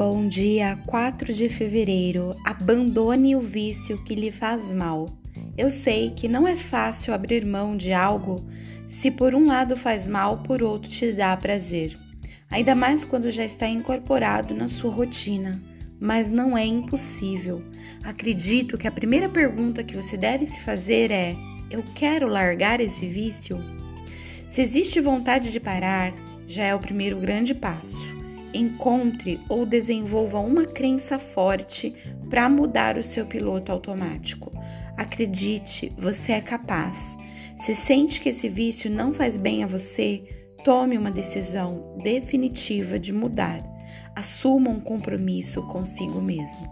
Bom dia, 4 de fevereiro. Abandone o vício que lhe faz mal. Eu sei que não é fácil abrir mão de algo se por um lado faz mal, por outro te dá prazer. Ainda mais quando já está incorporado na sua rotina. Mas não é impossível. Acredito que a primeira pergunta que você deve se fazer é: eu quero largar esse vício? Se existe vontade de parar, já é o primeiro grande passo. Encontre ou desenvolva uma crença forte para mudar o seu piloto automático. Acredite, você é capaz. Se sente que esse vício não faz bem a você, tome uma decisão definitiva de mudar. Assuma um compromisso consigo mesmo.